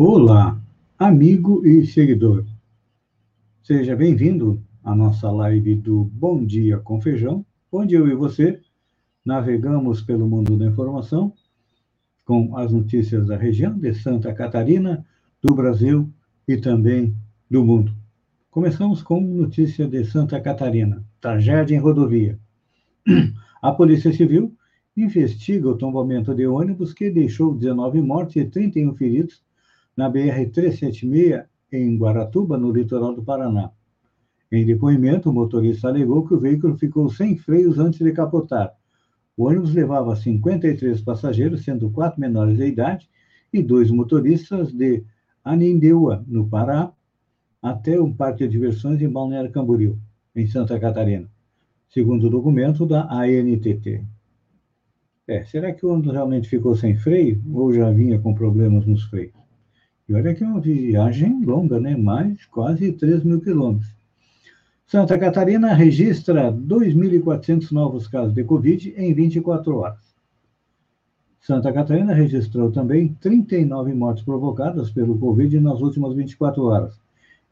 Olá, amigo e seguidor. Seja bem-vindo à nossa live do Bom Dia com Feijão, onde eu e você navegamos pelo mundo da informação com as notícias da região de Santa Catarina, do Brasil e também do mundo. Começamos com notícia de Santa Catarina, tragédia em rodovia. A Polícia Civil investiga o tombamento de ônibus que deixou 19 mortes e 31 feridos na BR-376 em Guaratuba, no litoral do Paraná. Em depoimento, o motorista alegou que o veículo ficou sem freios antes de capotar. O ônibus levava 53 passageiros, sendo quatro menores de idade e dois motoristas de Anindeua, no Pará, até um parque de diversões em Balneário Camboriú, em Santa Catarina, segundo o documento da ANTT. É, será que o ônibus realmente ficou sem freio ou já vinha com problemas nos freios? E olha que é uma viagem longa, né? Mais quase 3 mil quilômetros. Santa Catarina registra 2.400 novos casos de Covid em 24 horas. Santa Catarina registrou também 39 mortes provocadas pelo Covid nas últimas 24 horas,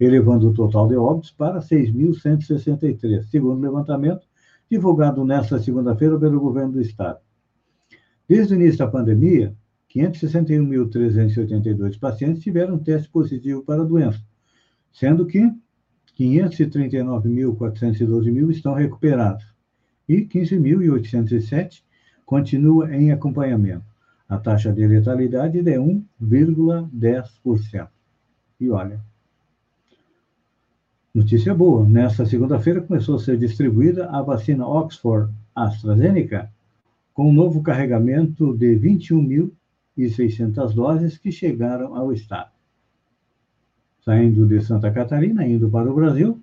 elevando o total de óbitos para 6.163, segundo o levantamento divulgado nesta segunda-feira pelo governo do estado. Desde o início da pandemia, 561.382 pacientes tiveram teste positivo para a doença, sendo que 539.412 mil estão recuperados e 15.807 continua em acompanhamento. A taxa de letalidade é de 1,10%. E olha, notícia boa, nesta segunda-feira começou a ser distribuída a vacina Oxford AstraZeneca com um novo carregamento de 21 mil e 600 doses que chegaram ao Estado. Saindo de Santa Catarina, indo para o Brasil,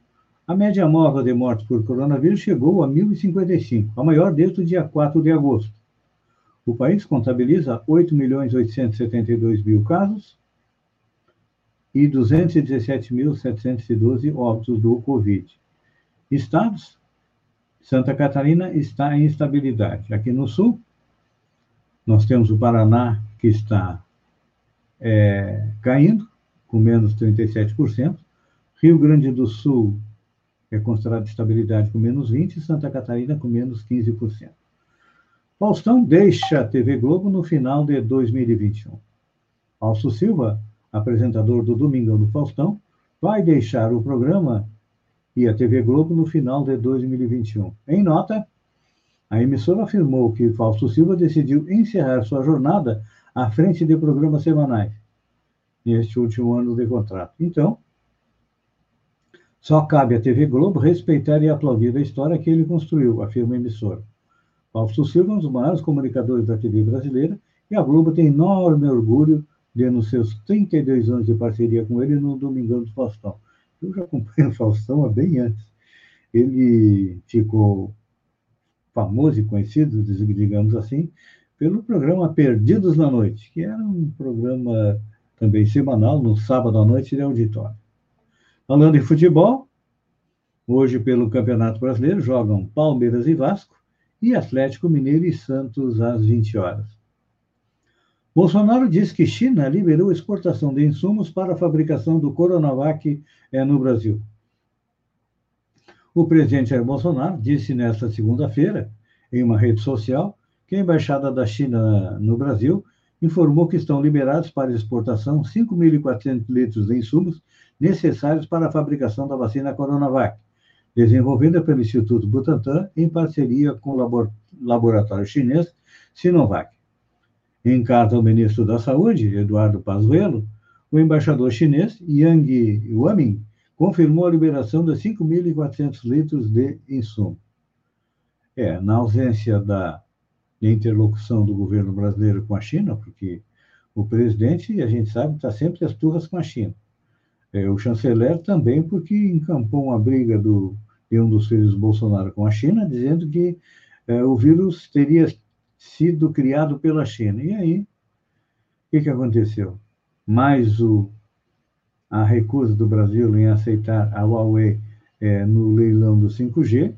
a média móvel de mortes por coronavírus chegou a 1.055, a maior desde o dia 4 de agosto. O país contabiliza 8.872 mil casos e 217.712 óbitos do Covid. Estados, Santa Catarina está em estabilidade. Aqui no sul, nós temos o Paraná, que está é, caindo, com menos 37%. Rio Grande do Sul é considerado estabilidade com menos 20%, e Santa Catarina com menos 15%. Faustão deixa a TV Globo no final de 2021. Fausto Silva, apresentador do Domingão do Faustão, vai deixar o programa e a TV Globo no final de 2021. Em nota, a emissora afirmou que Fausto Silva decidiu encerrar sua jornada à frente de programas semanais neste último ano de contrato. Então, só cabe à TV Globo respeitar e aplaudir a história que ele construiu, afirma a emissora. Fausto Silva é um dos maiores comunicadores da TV brasileira e a Globo tem enorme orgulho de, nos seus 32 anos de parceria com ele, no Domingão do Faustão. Eu já acompanho o Faustão há bem antes. Ele ficou famoso e conhecido, digamos assim, pelo programa Perdidos na Noite, que era um programa também semanal, no sábado à noite, de auditório. Falando em futebol, hoje pelo Campeonato Brasileiro jogam Palmeiras e Vasco e Atlético Mineiro e Santos às 20 horas. Bolsonaro diz que China liberou exportação de insumos para a fabricação do Coronavac eh, no Brasil. O presidente Jair Bolsonaro disse nesta segunda-feira, em uma rede social, que a Embaixada da China no Brasil informou que estão liberados para exportação 5.400 litros de insumos necessários para a fabricação da vacina Coronavac, desenvolvida pelo Instituto Butantan em parceria com o laboratório chinês Sinovac. Em carta ao ministro da Saúde, Eduardo Pazuello, o embaixador chinês Yang Waming confirmou a liberação de 5.400 litros de insumo. É, na ausência da de interlocução do governo brasileiro com a China, porque o presidente, a gente sabe, está sempre às turras com a China. É, o chanceler também, porque encampou uma briga do, de um dos filhos do Bolsonaro com a China, dizendo que é, o vírus teria sido criado pela China. E aí, o que, que aconteceu? Mais o, a recusa do Brasil em aceitar a Huawei é, no leilão do 5G,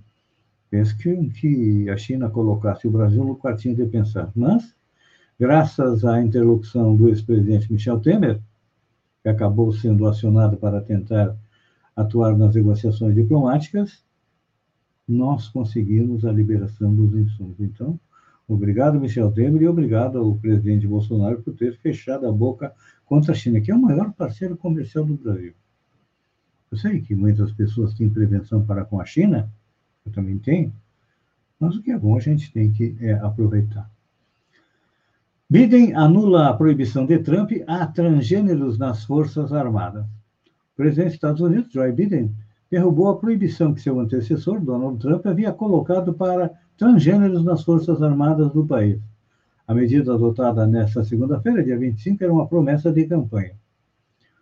Penso que, que a China colocasse o Brasil no quartinho de pensar. Mas, graças à interlocução do ex-presidente Michel Temer, que acabou sendo acionado para tentar atuar nas negociações diplomáticas, nós conseguimos a liberação dos insumos. Então, obrigado, Michel Temer, e obrigado ao presidente Bolsonaro por ter fechado a boca contra a China, que é o maior parceiro comercial do Brasil. Eu sei que muitas pessoas têm prevenção para com a China, eu também tenho, mas o que é bom a gente tem que é, aproveitar. Biden anula a proibição de Trump a transgêneros nas Forças Armadas. O presidente dos Estados Unidos, Joe Biden, derrubou a proibição que seu antecessor, Donald Trump, havia colocado para transgêneros nas Forças Armadas do país. A medida adotada nesta segunda-feira, dia 25, era uma promessa de campanha.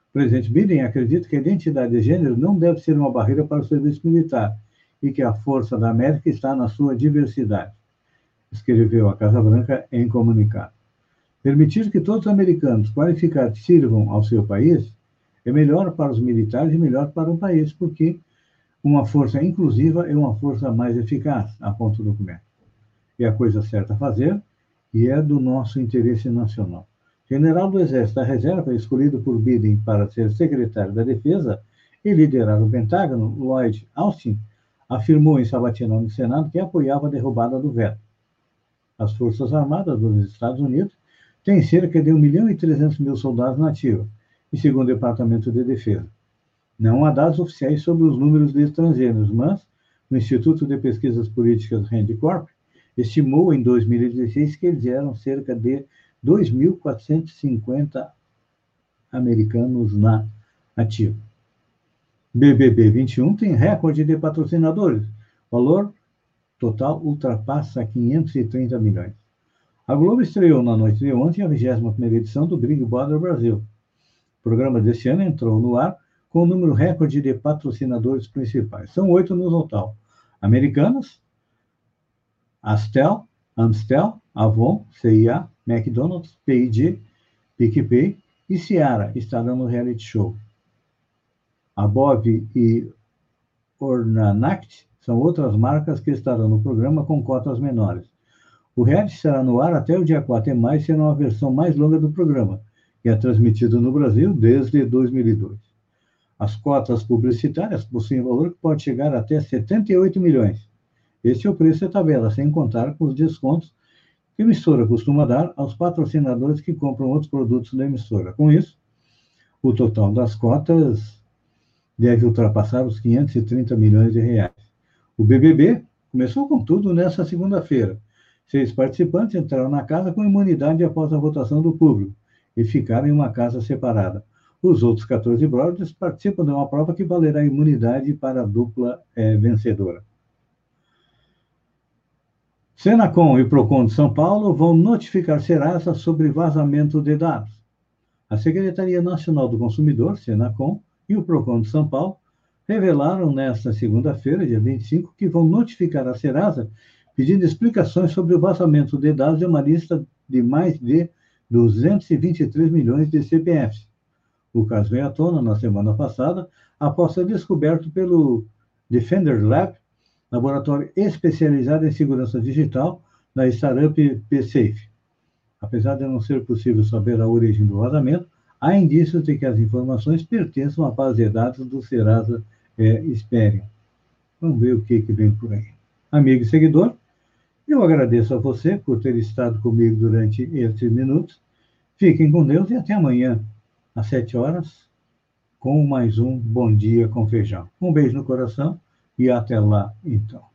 O presidente Biden acredita que a identidade de gênero não deve ser uma barreira para o serviço militar e que a força da América está na sua diversidade, escreveu a Casa Branca em comunicado. Permitir que todos os americanos qualificados sirvam ao seu país é melhor para os militares e melhor para o país, porque uma força inclusiva é uma força mais eficaz, aponta o documento. É a coisa certa a fazer e é do nosso interesse nacional. General do Exército da Reserva, escolhido por Biden para ser secretário da Defesa e liderar o Pentágono, Lloyd Austin, afirmou em sabatina no Senado que apoiava a derrubada do veto. As Forças Armadas dos Estados Unidos têm cerca de 1 milhão e 300 mil soldados nativos, e segundo o Departamento de Defesa. Não há dados oficiais sobre os números de estrangeiros, mas o Instituto de Pesquisas Políticas Rand Corp estimou em 2016 que eles eram cerca de 2.450 americanos na ativa. BBB 21 tem recorde de patrocinadores. Valor total ultrapassa 530 milhões. A Globo estreou na noite de ontem a 21ª edição do Big Brother Brasil. O programa deste ano entrou no ar com o número recorde de patrocinadores principais. São oito no total. Americanas, Astel, Amstel, Avon, CIA, McDonald's, P&G, PicPay e Ciara estarão no reality show. A Bov e Ornanact são outras marcas que estarão no programa com cotas menores. O reality será no ar até o dia 4 de maio, sendo uma versão mais longa do programa, que é transmitido no Brasil desde 2002. As cotas publicitárias possuem valor que pode chegar até 78 milhões. Este é o preço da tabela, sem contar com os descontos que a emissora costuma dar aos patrocinadores que compram outros produtos da emissora. Com isso, o total das cotas deve ultrapassar os 530 milhões de reais. O BBB começou com tudo nesta segunda-feira. Seis participantes entraram na casa com imunidade após a votação do público e ficaram em uma casa separada. Os outros 14 brothers participam de uma prova que valerá imunidade para a dupla é, vencedora. Senacom e Procon de São Paulo vão notificar Serasa sobre vazamento de dados. A Secretaria Nacional do Consumidor, Senacom, e o Procon de São Paulo revelaram nesta segunda-feira, dia 25, que vão notificar a Serasa pedindo explicações sobre o vazamento de dados de uma lista de mais de 223 milhões de CPFs. O caso veio à tona na semana passada, após ser descoberto pelo Defender Lab, laboratório especializado em segurança digital da startup PSafe. Apesar de não ser possível saber a origem do vazamento, há indícios de que as informações pertencem à base de dados do Serasa é. Vamos ver o que, que vem por aí. Amigo e seguidor, eu agradeço a você por ter estado comigo durante estes minutos. Fiquem com Deus e até amanhã, às sete horas, com mais um Bom Dia com Feijão. Um beijo no coração e até lá, então.